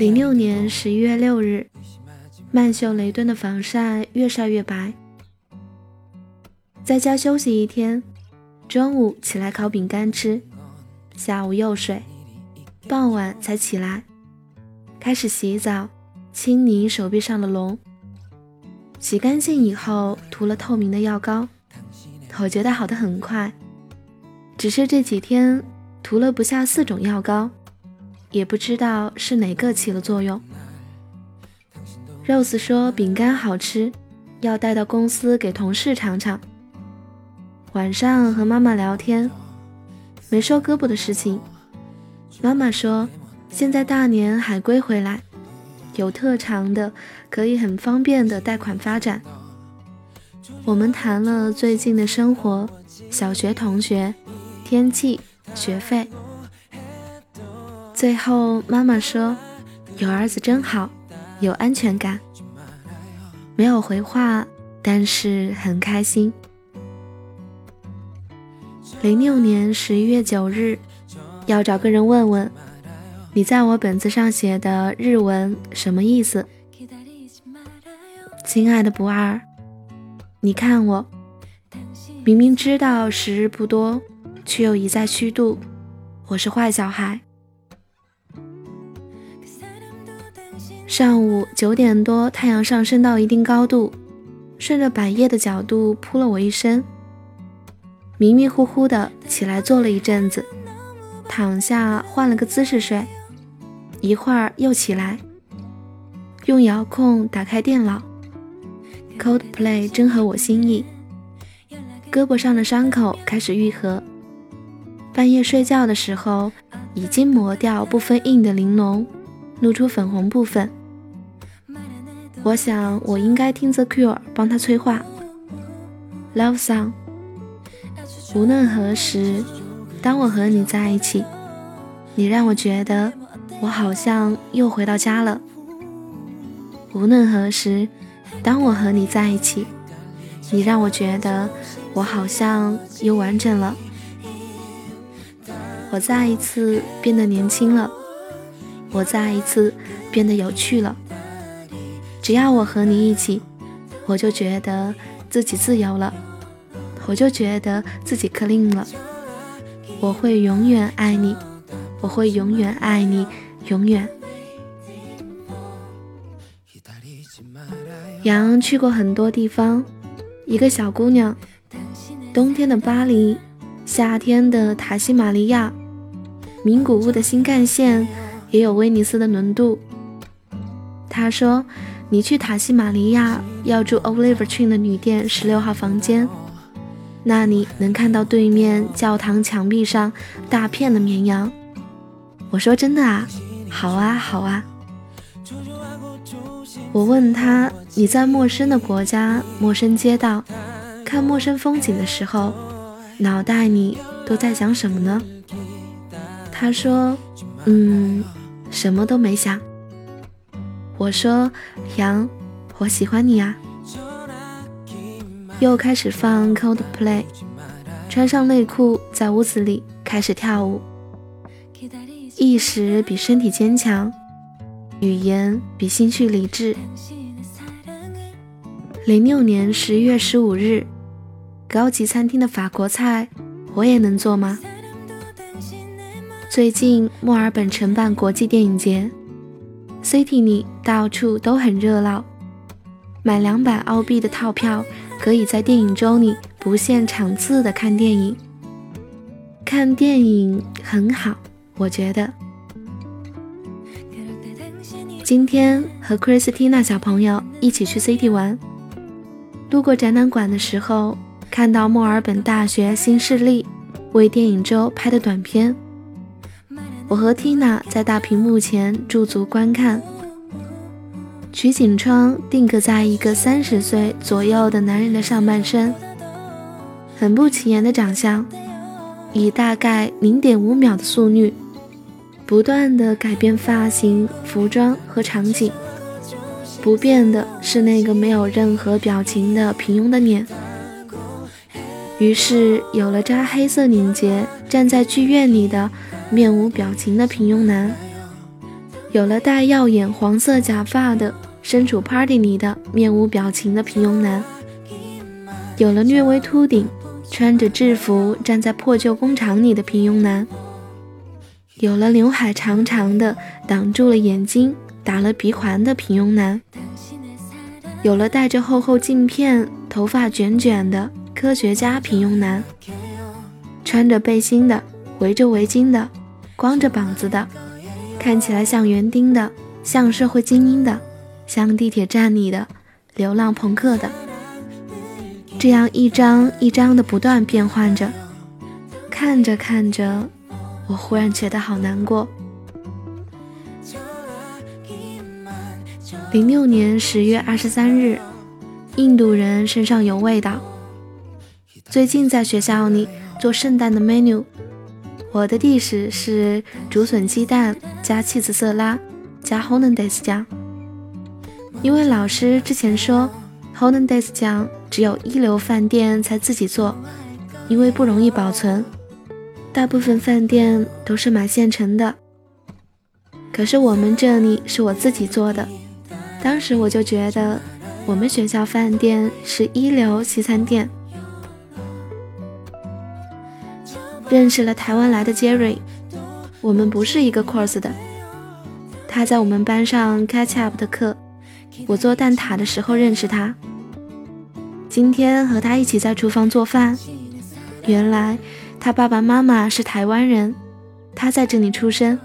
零六年十一月六日，曼秀雷敦的防晒越晒越白。在家休息一天，中午起来烤饼干吃，下午又睡，傍晚才起来，开始洗澡，清理手臂上的脓。洗干净以后，涂了透明的药膏，我觉得好的很快。只是这几天涂了不下四种药膏，也不知道是哪个起了作用。Rose 说饼干好吃，要带到公司给同事尝尝。晚上和妈妈聊天，没说胳膊的事情。妈妈说现在大年海归回来。有特长的可以很方便的贷款发展。我们谈了最近的生活、小学同学、天气、学费。最后妈妈说：“有儿子真好，有安全感。”没有回话，但是很开心。零六年十一月九日，要找个人问问。你在我本子上写的日文什么意思？亲爱的不二，你看我，明明知道时日不多，却又一再虚度。我是坏小孩。上午九点多，太阳上升到一定高度，顺着百叶的角度扑了我一身，迷迷糊糊的起来坐了一阵子，躺下换了个姿势睡。一会儿又起来，用遥控打开电脑，Coldplay 真合我心意。胳膊上的伤口开始愈合，半夜睡觉的时候已经磨掉部分硬的玲珑，露出粉红部分。我想我应该听 The Cure 帮他催化。Love Song，无论何时，当我和你在一起，你让我觉得。我好像又回到家了。无论何时，当我和你在一起，你让我觉得我好像又完整了。我再一次变得年轻了，我再一次变得有趣了。只要我和你一起，我就觉得自己自由了，我就觉得自己 clean 了。我会永远爱你，我会永远爱你。永远。杨去过很多地方，一个小姑娘，冬天的巴黎，夏天的塔西马尼亚，名古屋的新干线，也有威尼斯的轮渡。她说：“你去塔西马尼亚要住 Oliver Tree 的旅店十六号房间，那里能看到对面教堂墙壁上大片的绵羊。”我说：“真的啊。”好啊，好啊。我问他：“你在陌生的国家、陌生街道看陌生风景的时候，脑袋里都在想什么呢？”他说：“嗯，什么都没想。”我说：“杨，我喜欢你啊。”又开始放 Coldplay，穿上内裤，在屋子里开始跳舞。意识比身体坚强，语言比心绪理智。零六年十一月十五日，高级餐厅的法国菜，我也能做吗？最近墨尔本承办国际电影节，City 里到处都很热闹。买两百澳币的套票，可以在电影周里不限场次的看电影。看电影很好。我觉得今天和 Christina 小朋友一起去 City 玩，路过展览馆的时候，看到墨尔本大学新势力为电影周拍的短片，我和 Tina 在大屏幕前驻足观看，取景窗定格在一个三十岁左右的男人的上半身，很不起眼的长相，以大概零点五秒的速率。不断的改变发型、服装和场景，不变的是那个没有任何表情的平庸的脸。于是有了扎黑色领结、站在剧院里的面无表情的平庸男。有了戴耀眼黄色假发的身处 party 里的面无表情的平庸男，有了略微秃顶、穿着制服站在破旧工厂里的平庸男，有了刘海长长的挡住了眼睛、打了鼻环的平庸男，有了戴着厚厚镜片、头发卷卷的科学家平庸男，穿着背心的、围着围巾的、光着膀子的。看起来像园丁的，像社会精英的，像地铁站里的流浪朋克的，这样一张一张的不断变换着。看着看着，我忽然觉得好难过。零六年十月二十三日，印度人身上有味道。最近在学校里做圣诞的 menu。我的地址是竹笋鸡蛋加气子色拉加 Hollandaise 酱。因为老师之前说 Hollandaise 酱只有一流饭店才自己做，因为不容易保存，大部分饭店都是买现成的。可是我们这里是我自己做的，当时我就觉得我们学校饭店是一流西餐店。认识了台湾来的 Jerry，我们不是一个 course 的。他在我们班上 catch up 的课，我做蛋挞的时候认识他。今天和他一起在厨房做饭，原来他爸爸妈妈是台湾人，他在这里出生。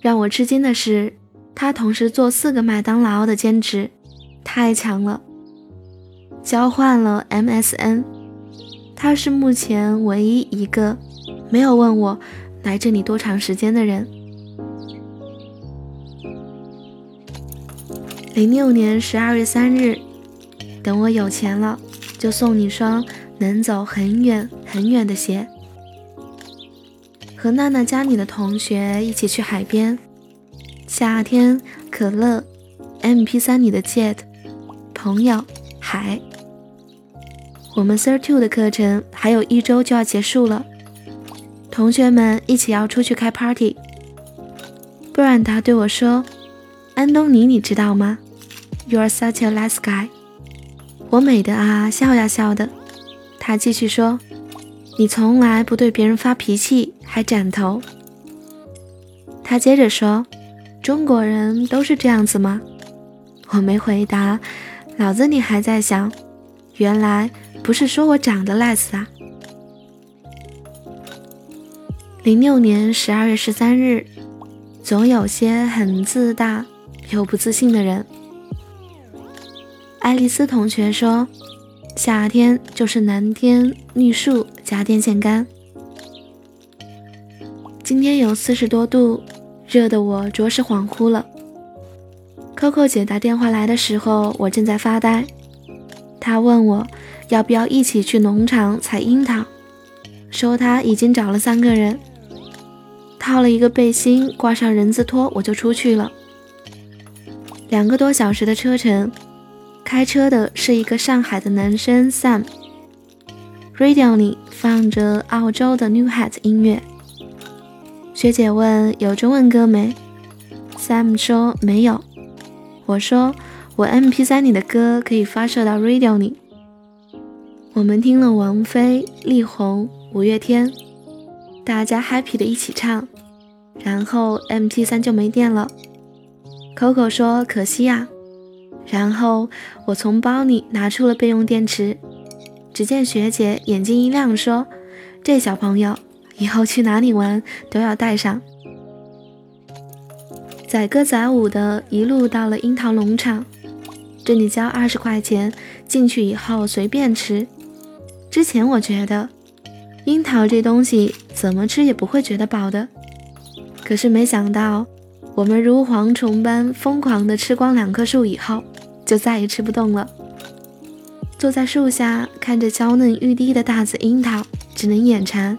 让我吃惊的是，他同时做四个麦当劳的兼职，太强了。交换了 MSN。他是目前唯一一个没有问我来这里多长时间的人。零六年十二月三日，等我有钱了，就送你双能走很远很远的鞋。和娜娜家里的同学一起去海边，夏天可乐，MP3 里的 Jet，朋友海。我们 Third Two 的课程还有一周就要结束了，同学们一起要出去开 party。布兰达对我说：“安东尼，你知道吗？You're such a nice guy。”我美的啊，笑呀笑的。他继续说：“你从来不对别人发脾气，还斩头。”他接着说：“中国人都是这样子吗？”我没回答，脑子里还在想，原来。不是说我长得 nice 啊。零六年十二月十三日，总有些很自大又不自信的人。爱丽丝同学说：“夏天就是蓝天绿树加电线杆。”今天有四十多度，热得我着实恍惚了。Coco 姐打电话来的时候，我正在发呆。他问我。要不要一起去农场采樱桃？说他已经找了三个人，套了一个背心，挂上人字拖，我就出去了。两个多小时的车程，开车的是一个上海的男生 Sam，radio 里放着澳洲的 New Hat 音乐。学姐问有中文歌没？Sam 说没有。我说我 MP3 里的歌可以发射到 radio 里。我们听了王菲、力宏、五月天，大家 happy 的一起唱，然后 MP3 就没电了。Coco 说可惜呀，然后我从包里拿出了备用电池。只见学姐眼睛一亮，说：“这小朋友以后去哪里玩都要带上。”载歌载舞的一路到了樱桃农场，这里交二十块钱，进去以后随便吃。之前我觉得樱桃这东西怎么吃也不会觉得饱的，可是没想到我们如蝗虫般疯狂地吃光两棵树以后，就再也吃不动了。坐在树下看着娇嫩欲滴的大紫樱桃，只能眼馋。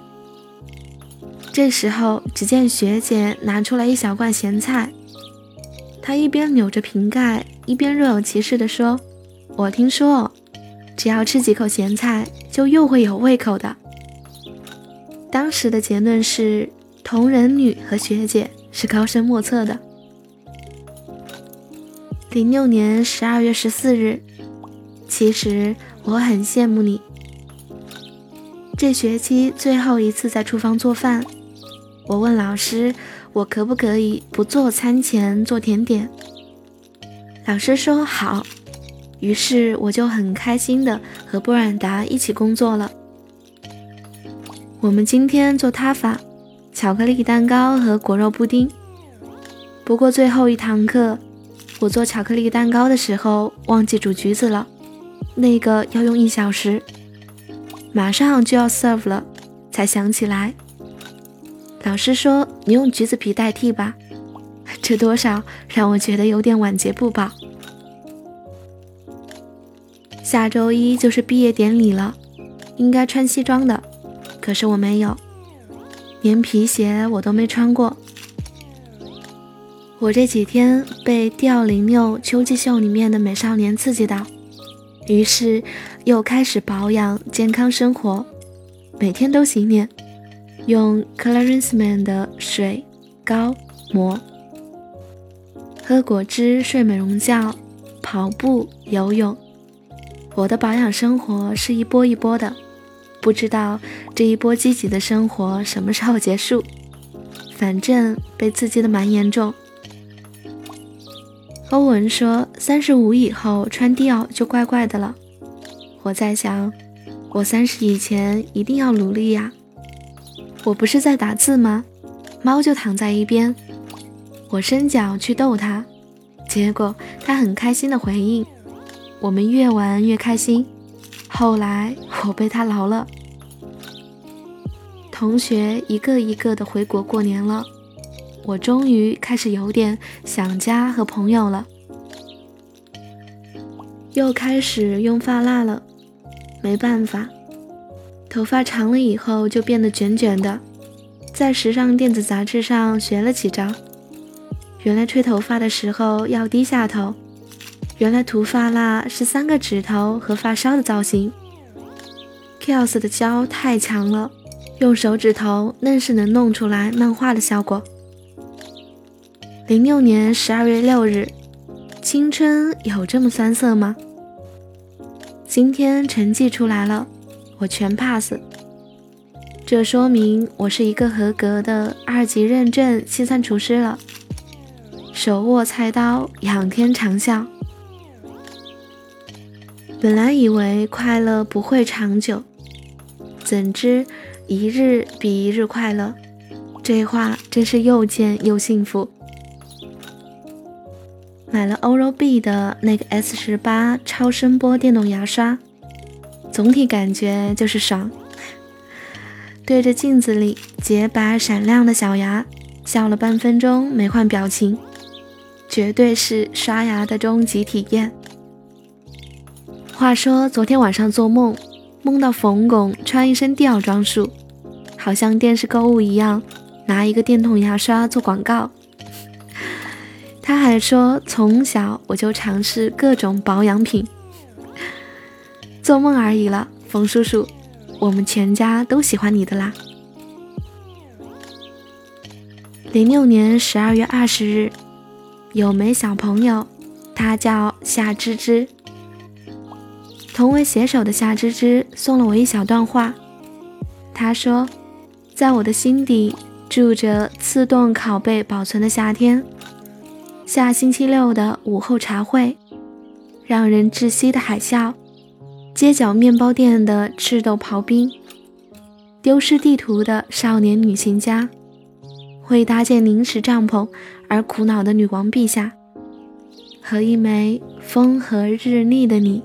这时候，只见学姐拿出来一小罐咸菜，她一边扭着瓶盖，一边若有其事地说：“我听说。”只要吃几口咸菜，就又会有胃口的。当时的结论是，同人女和学姐是高深莫测的。零六年十二月十四日，其实我很羡慕你。这学期最后一次在厨房做饭，我问老师，我可不可以不做餐前做甜点？老师说好，于是我就很开心的和布尔达一起工作了。我们今天做塔法、巧克力蛋糕和果肉布丁。不过最后一堂课，我做巧克力蛋糕的时候忘记煮橘子了，那个要用一小时。马上就要 serve 了，才想起来。老师说你用橘子皮代替吧，这多少让我觉得有点晚节不保。下周一就是毕业典礼了，应该穿西装的，可是我没有，连皮鞋我都没穿过。我这几天被《调零六秋季秀》里面的美少年刺激到。于是又开始保养健康生活，每天都洗脸，用 Clarinsman 的水膏膜，喝果汁，睡美容觉，跑步游泳。我的保养生活是一波一波的，不知道这一波积极的生活什么时候结束，反正被刺激的蛮严重。欧文说：“三十五以后穿迪奥就怪怪的了。”我在想，我三十以前一定要努力呀。我不是在打字吗？猫就躺在一边，我伸脚去逗它，结果它很开心的回应。我们越玩越开心。后来我被它挠了。同学一个一个的回国过年了。我终于开始有点想家和朋友了，又开始用发蜡了。没办法，头发长了以后就变得卷卷的。在时尚电子杂志上学了几招，原来吹头发的时候要低下头，原来涂发蜡是三个指头和发梢的造型。Kills 的胶太强了，用手指头愣是能弄出来漫画的效果。零六年十二月六日，青春有这么酸涩吗？今天成绩出来了，我全 pass，这说明我是一个合格的二级认证西餐厨师了。手握菜刀，仰天长啸。本来以为快乐不会长久，怎知一日比一日快乐。这话真是又贱又幸福。买了 Oral B 的那个 S 十八超声波电动牙刷，总体感觉就是爽。对着镜子里洁白闪亮的小牙，笑了半分钟没换表情，绝对是刷牙的终极体验。话说昨天晚上做梦，梦到冯巩穿一身吊装束，好像电视购物一样，拿一个电动牙刷做广告。他还说，从小我就尝试各种保养品，做梦而已了。冯叔叔，我们全家都喜欢你的啦。零六年十二月二十日，有枚小朋友，他叫夏芝芝。同为写手的夏芝芝送了我一小段话，他说：“在我的心底住着自动拷贝保存的夏天。”下星期六的午后茶会，让人窒息的海啸，街角面包店的赤豆刨冰，丢失地图的少年旅行家，会搭建临时帐篷而苦恼的女王陛下，和一枚风和日丽的你。